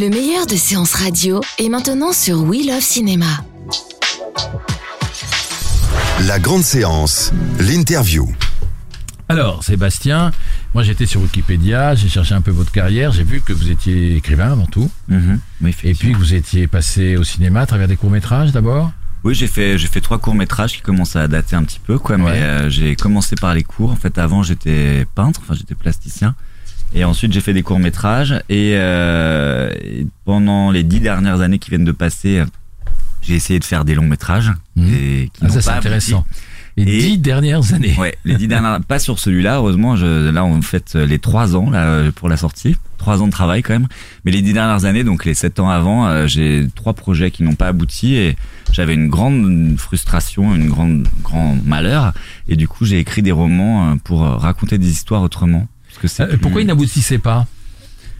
Le meilleur de séances radio est maintenant sur We Love Cinéma. La grande séance, l'interview. Alors, Sébastien, moi j'étais sur Wikipédia, j'ai cherché un peu votre carrière, j'ai vu que vous étiez écrivain avant tout, Mhm. Oui, et puis que vous étiez passé au cinéma à travers des courts-métrages d'abord? Oui, j'ai fait, j'ai fait trois courts métrages qui commencent à dater un petit peu, quoi. Ouais. Mais euh, j'ai commencé par les cours. En fait, avant, j'étais peintre, enfin, j'étais plasticien. Et ensuite, j'ai fait des courts métrages. Et, euh, et pendant les dix dernières années qui viennent de passer, j'ai essayé de faire des longs métrages. Mhm. Et qui Ah, ça c'est intéressant. Les Et- dix dernières années. Ouais, les dix dernières, pas sur celui-là, heureusement. Je, là, on fait les trois ans là pour la sortie, trois ans de travail quand même. Mais les dix dernières années, donc les sept ans avant, euh, j'ai trois projets qui n'ont pas abouti et j'avais une grande frustration, une grande grand malheur. Et du coup, j'ai écrit des romans euh, pour raconter des histoires autrement. Que Euh, plus- pourquoi ils n'aboutissaient pas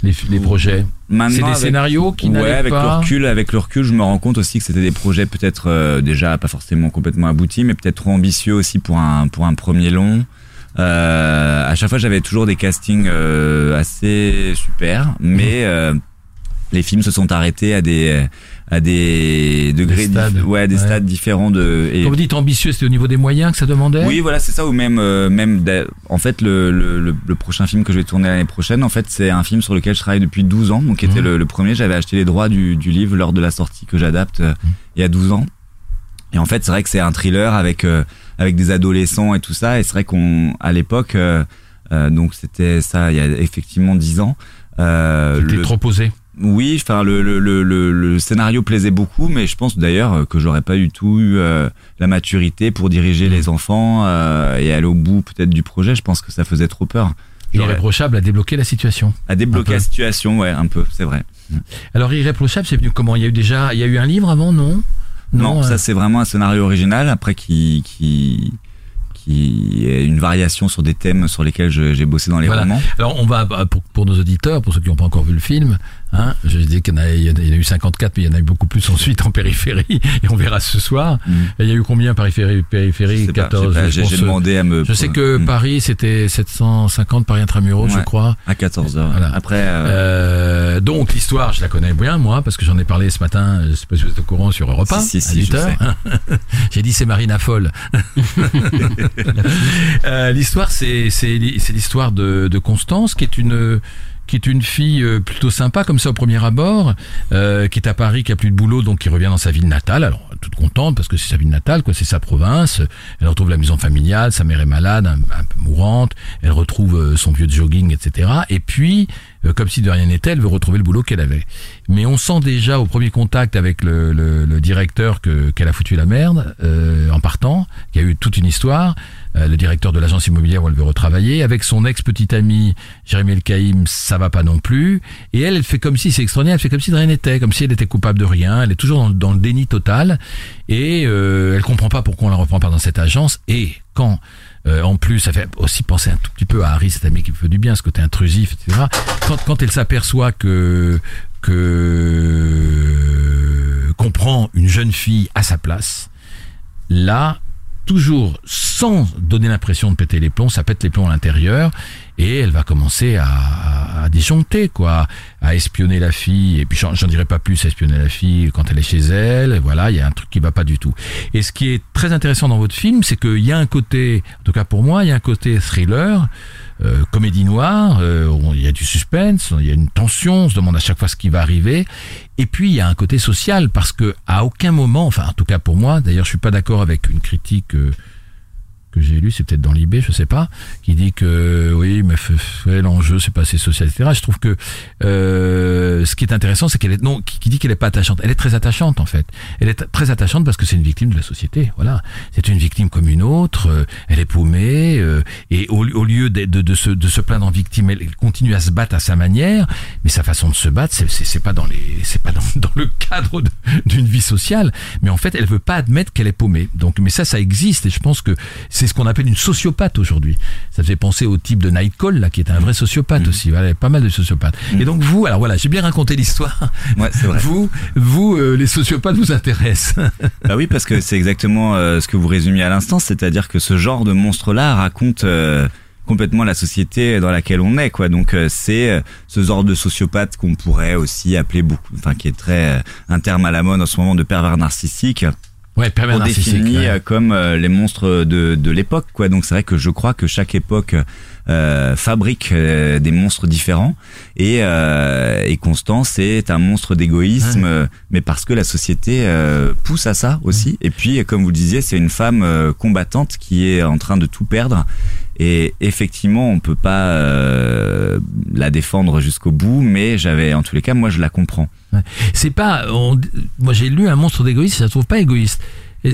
les, les projets? C'est des avec- scénarios qui ouais, avec le pas. recul, avec le recul, je me rends compte aussi que c'était des projets peut-être euh, déjà pas forcément complètement aboutis, mais peut-être trop ambitieux aussi pour un pour un premier long. Euh, à chaque fois, j'avais toujours des castings euh, assez super, mais les films se sont arrêtés à des à des degrés, Des stades. ouais, des Ouais. stades différents de. et- Quand vous dites ambitieux, c'était au niveau des moyens que ça demandait? Oui, voilà, c'est ça. Ou même, euh, même, en fait, le, le, le, prochain film que je vais tourner l'année prochaine, en fait, c'est un film sur lequel je travaille depuis 12 ans. Donc, qui était Mhm. le, le premier. J'avais acheté les droits du, du livre lors de la sortie que j'adapte euh, il y a 12 ans. Et en fait, c'est vrai que c'est un thriller avec euh, avec des adolescents et tout ça. Et c'est vrai qu'on, à l'époque, donc c'était ça, il y a effectivement 10 ans. Euh, C'était trop posé. Oui, enfin le, le, le, le, le scénario plaisait beaucoup, mais je pense d'ailleurs euh, que j'aurais pas du tout eu euh, la maturité pour diriger les enfants euh, et aller au bout peut-être du projet. Je pense que ça faisait trop peur. Irréprochable à débloquer la situation. à débloquer la situation, ouais, un peu, c'est vrai. Alors Irréprochable, c'est venu comment? Il y a eu déjà, il y a eu un livre avant, non? Non, euh, ça c'est vraiment un scénario original après qui qui qui est une variation sur des thèmes sur lesquels j'ai bossé dans les Voilà. romans. Alors on va pour, pour nos auditeurs, pour ceux qui n'ont pas encore vu le film, hein, je dis qu'il y en a, il y en a- eu 54, mais il y en a eu beaucoup plus ensuite en périphérie, et on verra ce soir. Mm. Et il y a eu combien périphérie, Je périphérie sais pas, 14. je sais pas, je demandé à me. je sais que Mm. Paris c'était 750 Paris intramuros, je crois. à 14 heures. Voilà. Après. euh, Euh, donc l'histoire, je la connais bien moi parce que j'en ai parlé ce matin. Je sais pas si vous êtes au courant sur Europe 1 Si, si, à si, 8 je heures. J'ai dit c'est Marina Folle. Euh, l'histoire, c'est l'histoire de, de Constance qui est une qui est une fille euh, plutôt sympa comme ça au premier abord, euh, qui est à Paris, qui a plus de boulot, donc qui revient dans sa ville natale. Alors toute contente parce que c'est sa ville natale, quoi, c'est sa province. Elle retrouve la maison familiale, sa mère est malade, un, peu mourante. Elle retrouve euh, son vieux jogging, etc. Et puis, comme si de rien n'était, elle veut retrouver le boulot qu'elle avait. Mais on sent déjà au premier contact avec le, directeur que qu'elle a foutu la merde en partant, qu'il y a eu toute une histoire. Euh, le directeur de l'agence immobilière où elle veut retravailler, avec son ex-petite amie Jérémy El Kaïm, ça va pas non plus. Et elle, elle fait comme si, c'est extraordinaire, elle fait comme si de rien n'était, comme si elle était coupable de rien. Elle est toujours dans, le déni total et euh, elle comprend pas pourquoi on la reprend pas dans cette agence. Et quand euh, en plus, ça fait aussi penser un tout petit peu à Harry, cet ami qui fait du bien, ce côté intrusif, etc. Quand, quand elle s'aperçoit que que qu'on prend une jeune fille à sa place, là, toujours sans donner l'impression de péter les plombs, ça pète les plombs à l'intérieur et elle va commencer à, à disjoncter, quoi, à espionner la fille. Et puis j'en dirai pas plus, à espionner la fille quand elle est chez elle. Voilà, il y a un truc qui va pas du tout. Et ce qui est très intéressant dans votre film, c'est qu'il y a un côté, en tout cas pour moi, il y a un côté thriller. Euh, comédie noire, euh, il y a du suspense, il y a une tension, on se demande à chaque fois ce qui va arriver. Et puis il y a un côté social parce que à aucun moment, enfin en tout cas pour moi, d'ailleurs je suis pas d'accord avec une critique euh, que j'ai lue, c'est peut-être dans l'IB, je sais pas, qui dit que oui, mais l'enjeu c'est pas assez social, etc. Je trouve que euh, ce qui est intéressant, c'est qu'elle est non, qui, dit qu'elle est pas attachante, elle est très attachante en fait. Elle est très attachante parce que c'est une victime de la société. Voilà, c'est une victime comme une autre. euh, elle est paumée euh, et au, au lieu de, de, de se, de se plaindre en victime, elle, continue à se battre à sa manière. Mais sa façon de se battre, c'est c'est pas dans les, c'est pas dans, dans le cadre d'une vie sociale. Mais en fait, elle veut pas admettre qu'elle est paumée. Donc, mais ça, ça existe et je pense que ce qu'on appelle une sociopathe aujourd'hui. Ça fait penser au type de Nightcall là, qui est un vrai sociopathe aussi. Voilà, il y a pas mal de sociopathes. Et donc vous, alors voilà, j'ai bien raconté l'histoire. Ouais, c'est vrai. Vous, vous, euh, les sociopathes vous intéressent. Bah oui, parce que c'est exactement euh, ce que vous résumiez à l'instant, c'est-à-dire que ce genre de monstre-là raconte euh, complètement la société dans laquelle on est quoi. Donc c'est ce genre de sociopathe qu'on pourrait aussi appeler beaucoup, enfin qui est très un terme à la mode en ce moment de pervers narcissique. Ouais, On définit ouais. comme euh, les monstres de, de l'époque quoi. Donc c'est vrai que je crois que chaque époque euh, fabrique euh, des monstres différents et, euh, et Constance est un monstre d'égoïsme, euh, mais parce que la société euh, pousse à ça aussi. Et puis, comme vous le disiez, c'est une femme combattante qui est en train de tout perdre. Et effectivement, on peut pas euh, la défendre jusqu'au bout, mais j'avais, en tous les cas, moi, je la comprends. C'est pas. on- moi, j'ai lu un monstre d'égoïste, je la trouve pas égoïste.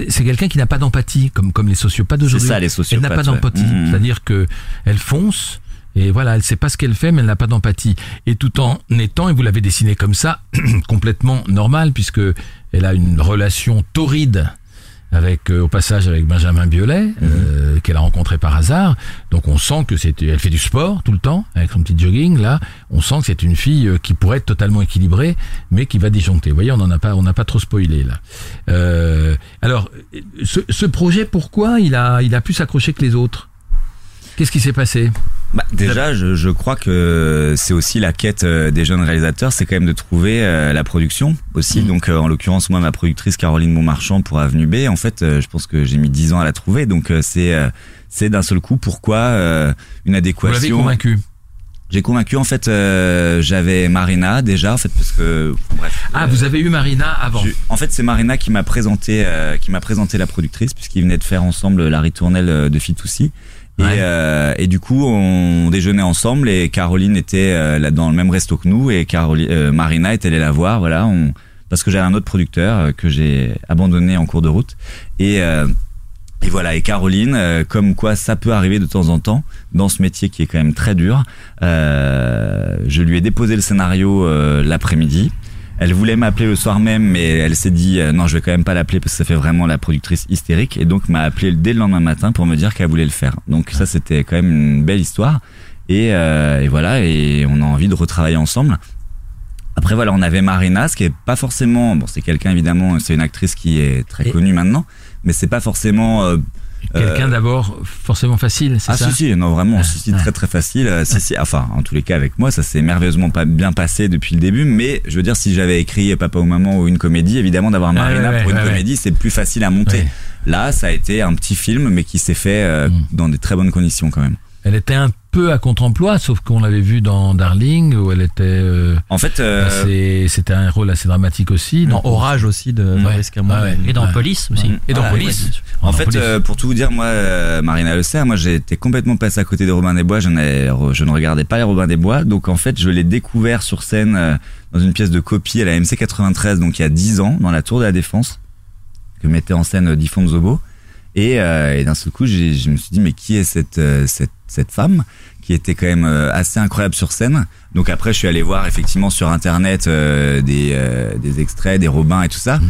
C'est quelqu'un qui n'a pas d'empathie, comme comme les sociopathes C'est d'aujourd'hui. ça, les Elle sociopathes. n'a pas d'empathie, Mhm. c'est-à-dire que elle fonce et voilà, elle sait pas ce qu'elle fait, mais elle n'a pas d'empathie. Et tout en étant, et vous l'avez dessiné comme ça, complètement normal, puisque elle a une relation torride avec euh, au passage avec Benjamin Biolay euh, qu'elle a rencontré par hasard. Donc on sent que c'est elle fait du sport tout le temps avec son petit jogging là. On sent que c'est une fille euh, qui pourrait être totalement équilibrée, mais qui va disjoncter. Vous voyez, on en a pas on n'a pas trop spoilé là. Euh, alors ce, ce projet, pourquoi il a il a pu s'accrocher que les autres? Qu'est-ce qui s'est passé? Bah, déjà, je, je crois que c'est aussi la quête euh, des jeunes réalisateurs, c'est quand même de trouver euh, la production aussi. Mhm. Donc, euh, en l'occurrence, moi, ma productrice Caroline Montmarchand pour Avenue B, en fait, euh, je pense que j'ai mis 10 ans à la trouver. Donc, euh, c'est euh, c'est d'un seul coup pourquoi euh, une Vous l'avez adéquation. convaincu J'ai convaincu en fait, euh, j'avais Marina déjà en fait parce que bref. Ah, euh, vous avez eu Marina avant. En fait, c'est Marina qui m'a présenté, euh, qui m'a présenté la productrice puisqu'ils venaient de faire ensemble la ritournelle de Fitoussi. Et, euh, et du coup, on déjeunait ensemble et Caroline était euh, là dans le même resto que nous et Caroline, euh, Marina est allée la voir, voilà, on, parce que j'avais un autre producteur euh, que j'ai abandonné en cours de route. Et, euh, et voilà, et Caroline, euh, comme quoi ça peut arriver de temps en temps dans ce métier qui est quand même très dur. euh, je lui ai déposé le scénario euh, l'après-midi. Elle voulait m'appeler le soir même, mais elle s'est dit euh, non, je vais quand même pas l'appeler parce que ça fait vraiment la productrice hystérique, et donc m'a appelé dès le lendemain matin pour me dire qu'elle voulait le faire. Donc ça, c'était quand même une belle histoire. Et, euh, et voilà, et on a envie de retravailler ensemble. Après voilà, on avait Marina, ce qui est pas forcément, bon, c'est quelqu'un évidemment, c'est une actrice qui est très Et- connue maintenant, mais c'est pas forcément euh, Quelqu'un euh, d'abord forcément facile, c'est ah ça si si non vraiment Ah, si si ouais. très très facile euh, si si enfin en tous les cas avec moi ça s'est merveilleusement pas bien passé depuis le début mais je veux dire si j'avais écrit papa ou maman ou une comédie évidemment d'avoir Marina ouais, pour une ouais, ouais. comédie c'est plus facile à monter Ouais. là ça a été un petit film mais qui s'est fait euh, Mm. dans des très bonnes conditions quand même Elle était un peu à contre-emploi, sauf qu'on l'avait vu dans Darling, où elle était. euh, en fait euh, C'était un rôle assez dramatique aussi. Dans Orage aussi de Ouais. Ouais, ouais. Et dans Ouais. Police aussi. Et dans Ah, Police. En fait, euh, pour tout vous dire, moi, euh, Marina Le Serre, moi, j'ai été complètement passé à côté des Robins des Bois. Je, n'ai- je ne regardais pas les Robins des Bois. Donc, en fait, je l'ai découvert sur scène euh, dans une pièce de copie à la MC 93, donc il y a 10 ans, dans la Tour de la Défense, que mettait en scène euh, Diffon Zobo. Et, euh, et d'un seul coup, je me suis dit, mais qui est cette, euh, cette, cette femme? Qui était quand même euh, assez incroyable sur scène. Donc après, je suis allé voir effectivement sur internet euh, des, euh, des extraits, des Robins et tout ça.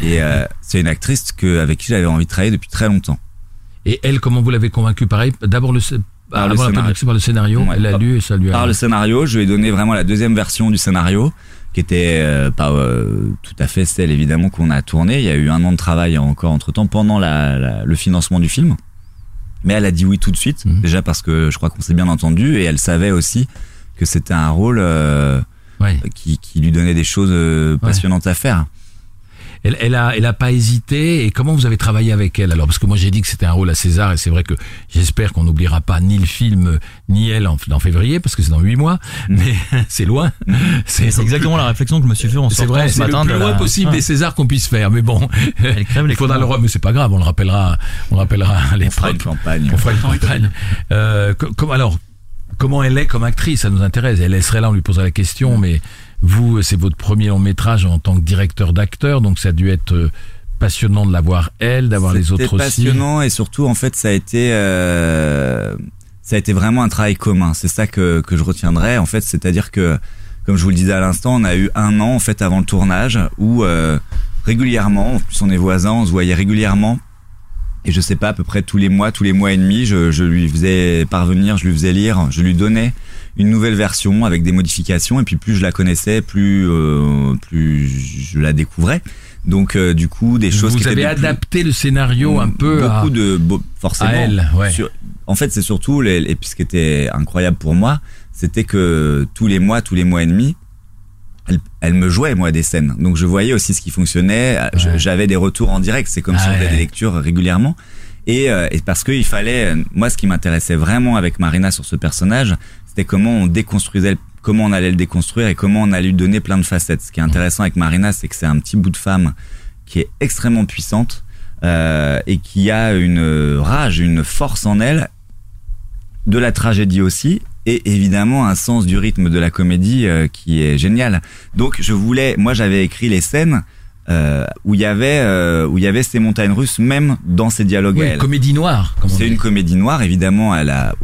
Et euh, c'est une actrice que, avec qui j'avais envie de travailler depuis très longtemps. Et elle, comment vous l'avez convaincue? Pareil, d'abord le, Par le scénario. par le scénario, Ouais. elle l'a lu et ça lui a. Par le scénario, je lui ai donné vraiment la deuxième version du scénario, qui était pas tout à fait celle évidemment qu'on a tournée. Il y a eu un an de travail encore entre temps pendant la, la- le financement du film. Mais elle a dit oui tout de suite, Mhm. déjà parce que je crois qu'on s'est bien entendu et elle savait aussi que c'était un rôle euh, Ouais. qui, qui lui donnait des choses euh, passionnantes à faire. Elle, elle a, elle a pas hésité. Et comment vous avez travaillé avec elle alors? Parce que moi j'ai dit que c'était un rôle à César et c'est vrai que j'espère qu'on n'oubliera pas ni le film ni elle en, en février parce que c'est dans huit mois. Mais c'est loin. C'est c'est exactement la réflexion que je me suis fait en sortant vrai, ce c'est le matin plus de loin la- possible Ah. des Césars qu'on puisse faire. Mais bon, Elle crève les il faudra le mais c'est pas grave, on le rappellera, on le rappellera à On fera une l'époque. campagne. On fera une campagne. Euh, co- comme alors, comment elle est comme actrice, ça nous intéresse. Elle elle serait là, on lui poserait la question, mais vous, c'est votre premier long métrage en tant que directeur d'acteur, donc ça a dû être euh, passionnant de la voir elle, d'avoir les autres C'était aussi. passionnant et surtout en fait ça a été euh, ça a été vraiment un travail commun. C'est ça que que je retiendrai en fait, c'est-à-dire que comme je vous le disais à l'instant, on a eu un an en fait avant le tournage où euh, régulièrement, en plus on est voisins, on se voyait régulièrement. Et je sais pas, à peu près tous les mois, tous les mois et demi, je, je lui faisais parvenir, je lui faisais lire, je lui donnais une nouvelle version avec des modifications. Et puis plus je la connaissais, plus euh, plus je la découvrais. Donc euh, du coup, des choses qui Vous étaient avez plus- adapté le scénario un peu beaucoup à, de beau- forcément à elle. Ouais. sur- en fait, c'est surtout, les, et puis ce qui était incroyable pour moi, c'était que tous les mois, tous les mois et demi, elle, elle me jouait, moi, des scènes. Donc, je voyais aussi ce qui fonctionnait. Ouais. J'avais des retours en direct. C'est comme Ah si on faisait ouais. des lectures régulièrement. Et, euh, et parce qu'il fallait, moi, ce qui m'intéressait vraiment avec Marina sur ce personnage, c'était comment on déconstruisait, comment on allait le déconstruire et comment on allait lui donner plein de facettes. Ce qui est intéressant avec Marina, c'est que c'est un petit bout de femme qui est extrêmement puissante euh, et qui a une rage, une force en elle, de la tragédie aussi, et évidemment un sens du rythme de la comédie euh, qui est génial. Donc je voulais, moi j'avais écrit les scènes euh, où il y avait euh, où il y avait ces montagnes russes même dans ces dialogues. Oui, une comédie noire. C'est une comédie noire, évidemment. Elle a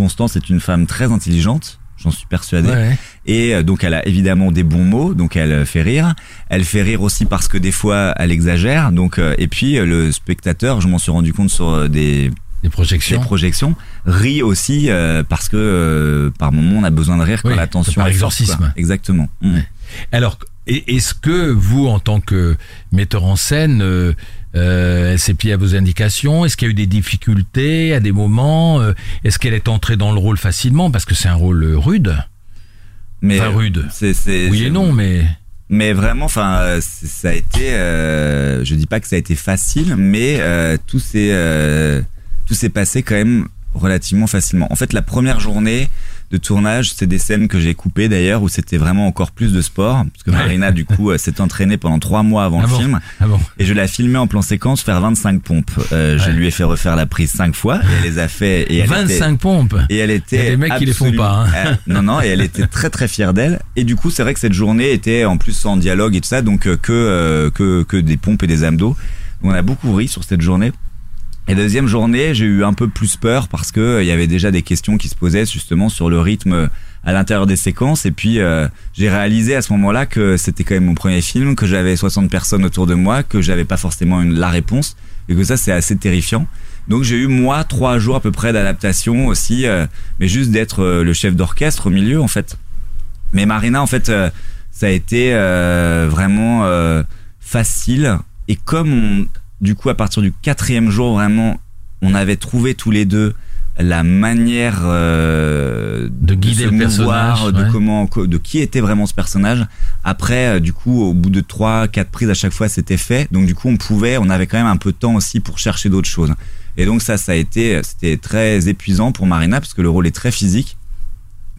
Constance est une femme très intelligente, j'en suis persuadé. Ouais. Et euh, donc elle a évidemment des bons mots, donc elle euh, fait rire. Elle fait rire aussi parce que des fois elle exagère. Donc euh, et puis le spectateur, je m'en suis rendu compte sur des, projections. rit aussi euh, parce que euh, par moment on a besoin de rire quand Oui, la tension par exorcisme. Exactement. Mm. Ouais. Alors, est-ce que vous, en tant que metteur en scène, euh, euh, elle s'est pliée à vos indications Est-ce qu'il y a eu des difficultés à des moments Euh, Est-ce qu'elle est entrée dans le rôle facilement Parce que c'est un rôle euh, rude? Mais Enfin, rude. c'est c'est Oui et non, mais Mais vraiment, enfin, ça a été. Euh, je dis pas que ça a été facile, mais euh, tout s'est euh, tout s'est passé quand même relativement facilement. En fait, la première journée de tournage, c'est des scènes que j'ai coupées d'ailleurs où c'était vraiment encore plus de sport, parce que Ouais. Marina du coup euh, s'est entraînée pendant trois mois avant Ah le bon film, ah bon et je l'ai filmé en plan séquence faire 25 pompes. Euh, Je lui ai fait refaire la prise cinq fois et elle les a fait. Et elle était- 25 pompes. et elle était. Il y a des mecs qui les font pas, hein. Euh, non, non, et elle était très très fière d'elle. Et du coup, c'est vrai que cette journée était en plus sans dialogue et tout ça, donc euh, que euh, que que des pompes et des abdos. On a beaucoup ri sur cette journée. Et deuxième journée, j'ai eu un peu plus peur parce que euh, il y avait déjà des questions qui se posaient justement sur le rythme euh, à l'intérieur des séquences. Et puis euh, j'ai réalisé à ce moment-là que c'était quand même mon premier film, que j'avais 60 personnes autour de moi, que j'avais pas forcément une, la réponse et que ça c'est assez terrifiant. Donc j'ai eu moi trois jours à peu près d'adaptation aussi, mais juste d'être le chef d'orchestre au milieu en fait. Mais Marina en fait, ça a été vraiment facile et comme on, du coup à partir du quatrième jour vraiment, on avait trouvé tous les deux la manière euh, De guider le mouvoir, personnage, de ouais. comment, de qui était vraiment ce personnage. Après, euh, du coup, au bout de trois, quatre prises à chaque fois, c'était fait. Donc du coup, on pouvait, on avait quand même un peu de temps aussi pour chercher d'autres choses. Et donc ça, ça a été, c'était très épuisant pour Marina parce que le rôle est très physique,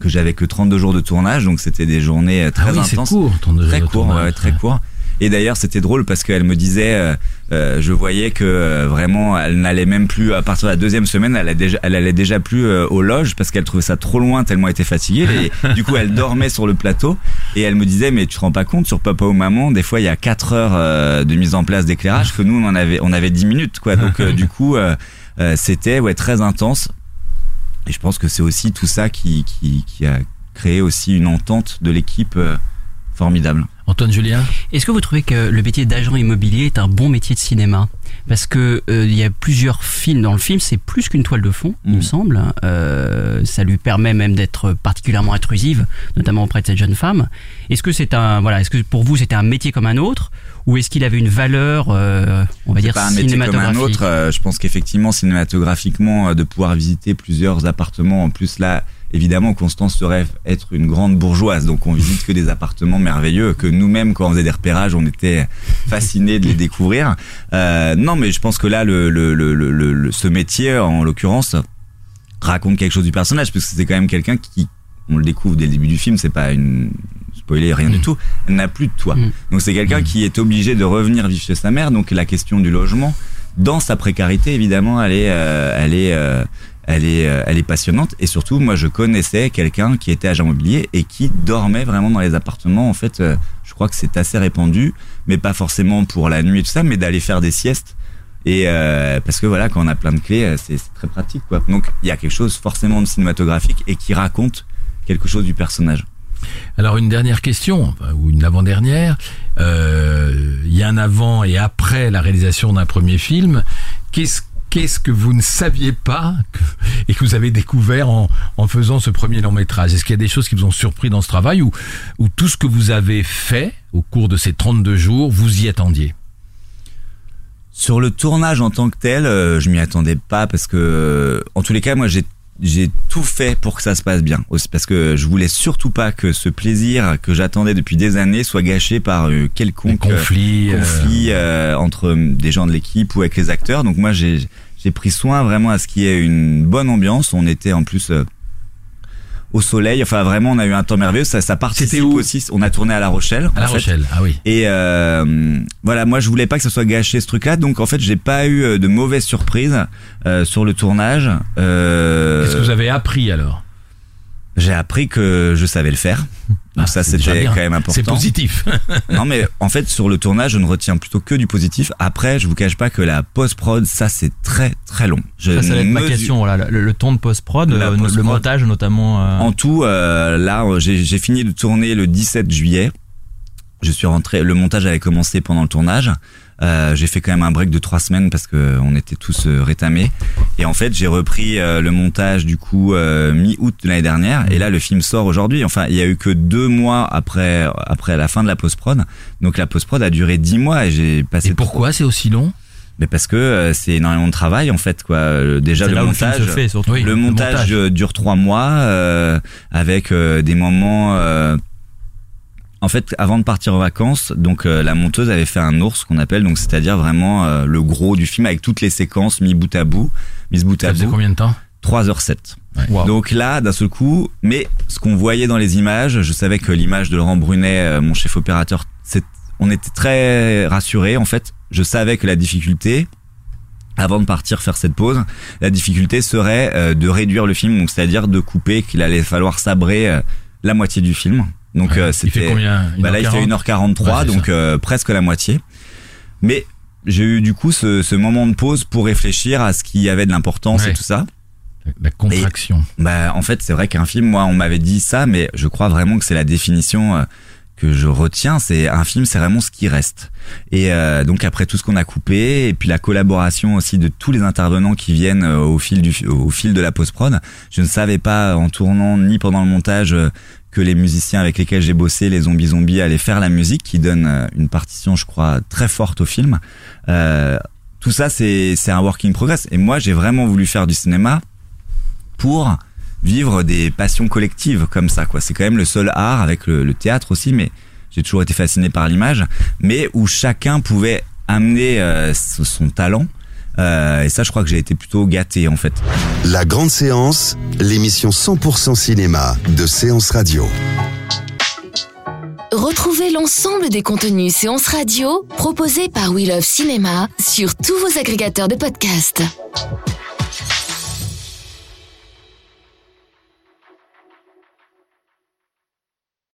que j'avais que 32 jours de tournage, donc c'était des journées euh, très ah oui, intenses court. très court, tournage. ouais, très court. Et d'ailleurs, c'était drôle parce qu'elle me disait, euh, je voyais que euh, vraiment, elle n'allait même plus à partir de la deuxième semaine, elle, allait déjà, elle allait déjà plus euh, aux loges parce qu'elle trouvait ça trop loin tellement elle était fatiguée. Et du coup, elle dormait sur le plateau et elle me disait, mais tu te rends pas compte sur Papa ou Maman, des fois il y a quatre heures euh, de mise en place d'éclairage que nous on en avait, on avait 10 minutes quoi. Donc euh, du coup, c'était ouais très intense. Et je pense que c'est aussi tout ça qui, qui, qui a créé aussi une entente de l'équipe formidable. Antoine Julien Est-ce que vous trouvez que le métier d'agent immobilier est un bon métier de cinéma Parce que euh, il y a plusieurs films dans le film, c'est plus qu'une toile de fond, il Mm. me semble. Euh, ça lui permet même d'être particulièrement intrusive, notamment auprès de cette jeune femme. Est-ce que c'est un voilà, est-ce que pour vous c'était un métier comme un autre, ou est-ce qu'il avait une valeur, euh, on va dire pas un métier comme un cinématographique autre. je pense qu'effectivement, cinématographiquement, de pouvoir visiter plusieurs appartements, en plus là, évidemment, Constance se rêve être une grande bourgeoise, donc on visite que des appartements merveilleux que nous-mêmes, quand on faisait des repérages, on était fascinés de les découvrir. Euh, non, mais je pense que là, le, le, le, le, le- ce métier, en l'occurrence, raconte quelque chose du personnage, parce que c'est quand même quelqu'un qui, on le découvre dès le début du film, c'est pas une spoiler, rien du tout, elle n'a plus de toit. Mm. Donc c'est quelqu'un qui est obligé de revenir vivre chez sa mère, donc la question du logement, dans sa précarité, évidemment, elle est, euh, elle est, euh, elle est, euh, elle est passionnante. Et surtout, moi, je connaissais quelqu'un qui était agent immobilier et qui dormait vraiment dans les appartements. En fait, je crois que c'est assez répandu, mais pas forcément pour la nuit et tout ça, mais d'aller faire des siestes. Et parce que voilà, quand on a plein de clés, c'est très pratique. Donc, il y a quelque chose forcément de cinématographique et qui raconte quelque chose du personnage. Alors une dernière question, ou une avant-dernière. Euh, Il y a un avant et après la réalisation d'un premier film. Qu'est-ce qu'est-ce que vous ne saviez pas et que vous avez découvert en, faisant ce premier long métrage? Est-ce qu'il y a des choses qui vous ont surpris dans ce travail ou, ou tout ce que vous avez fait au cours de ces 32 jours, vous y attendiez? Sur le tournage en tant que tel, euh, je m'y attendais pas parce que, en tous les cas, moi, j'ai j'ai tout fait pour que ça se passe bien parce que je voulais surtout pas que ce plaisir que j'attendais depuis des années soit gâché par euh, quelconque conflit euh, conflit euh, entre des gens de l'équipe ou avec les acteurs. Donc moi j'ai pris soin vraiment à ce qu'il y ait une bonne ambiance. On était en plus au soleil. Enfin vraiment on a eu un temps merveilleux. Ça ça participe C'était où aussi. On a tourné à La Rochelle. à La fait. Rochelle. Ah oui. Et euh, voilà, moi je voulais pas que ça soit gâché ce truc-là, donc en fait j'ai pas eu euh, de mauvaises surprises euh, sur le tournage. Euh, Qu'est-ce que vous avez appris alors? J'ai appris que je savais le faire, donc Ah, ça déjà c'était quand même important. C'est positif. non mais en fait sur le tournage je ne retiens plutôt que du positif. Après je vous cache pas que la post prod ça c'est très très long. Je Ça, ça va être ma question. Voilà, le, le ton de post-prod, euh, post-prod. le montage notamment. euh, En tout, euh, là, j'ai fini de tourner le 17 juillet. Je suis rentré. Le montage avait commencé pendant le tournage. Euh, j'ai fait quand même un break de trois semaines parce que on était tous euh, rétamés. Et en fait, j'ai repris euh, le montage du coup euh, mi-août de l'année dernière. Et là, le film sort aujourd'hui. Enfin, il y a eu que deux mois après après la fin de la post prod. Donc la post prod a duré dix mois et j'ai passé. Et pourquoi c'est aussi long? Mais parce que euh, c'est énormément de travail en fait quoi. Euh, Déjà le là où le film montage. se fait surtout. Oui. Le le montage, euh, dure trois mois euh, avec euh, des moments. euh, En fait, avant de partir en vacances, donc euh, la monteuse avait fait un ours qu'on appelle, donc c'est-à-dire vraiment euh, le gros du film avec toutes les séquences mis bout à bout, mises bout Ça à faisait bout. combien de temps? 3h07. Wow. Donc là, d'un seul coup, mais ce qu'on voyait dans les images, je savais que l'image de Laurent Brunet, euh, mon chef opérateur, on était très rassurés. En fait, je savais que la difficulté, avant de partir faire cette pause, la difficulté serait de réduire le film, donc c'est-à-dire de couper, qu'il allait falloir sabrer la moitié du film. Donc Ouais. euh, Il fait c'était, combien? bah là il fait 1h40? 1h43, Ouais, donc euh, presque la moitié. Mais j'ai eu du coup ce, ce moment de pause pour réfléchir à ce qui avait de l'importance Ouais. et tout ça. La contraction. Bah, en fait, c'est vrai qu'un film, moi, on m'avait dit ça, mais je crois vraiment que c'est la définition euh, que je retiens. C'est un film, c'est vraiment ce qui reste. Et euh, donc après tout ce qu'on a coupé, et puis la collaboration aussi de tous les intervenants qui viennent au fil du au fil de la post prod, je ne savais pas en tournant ni pendant le montage que les musiciens avec lesquels j'ai bossé, les zombies zombies, allaient faire la musique, qui donne euh, une partition, je crois, très forte au film. Euh, tout ça, c'est un work in progress. Et moi, j'ai vraiment voulu faire du cinéma pour vivre des passions collectives comme ça quoi c'est quand même le seul art avec le, théâtre aussi mais j'ai toujours été fasciné par l'image mais où chacun pouvait amener euh, son talent Euh, et ça je crois que j'ai été plutôt gâté en fait La grande séance, l'émission 100% cinéma de Séance Radio. Retrouvez l'ensemble des contenus séances radio proposés par We Love Cinéma sur tous vos agrégateurs de podcasts.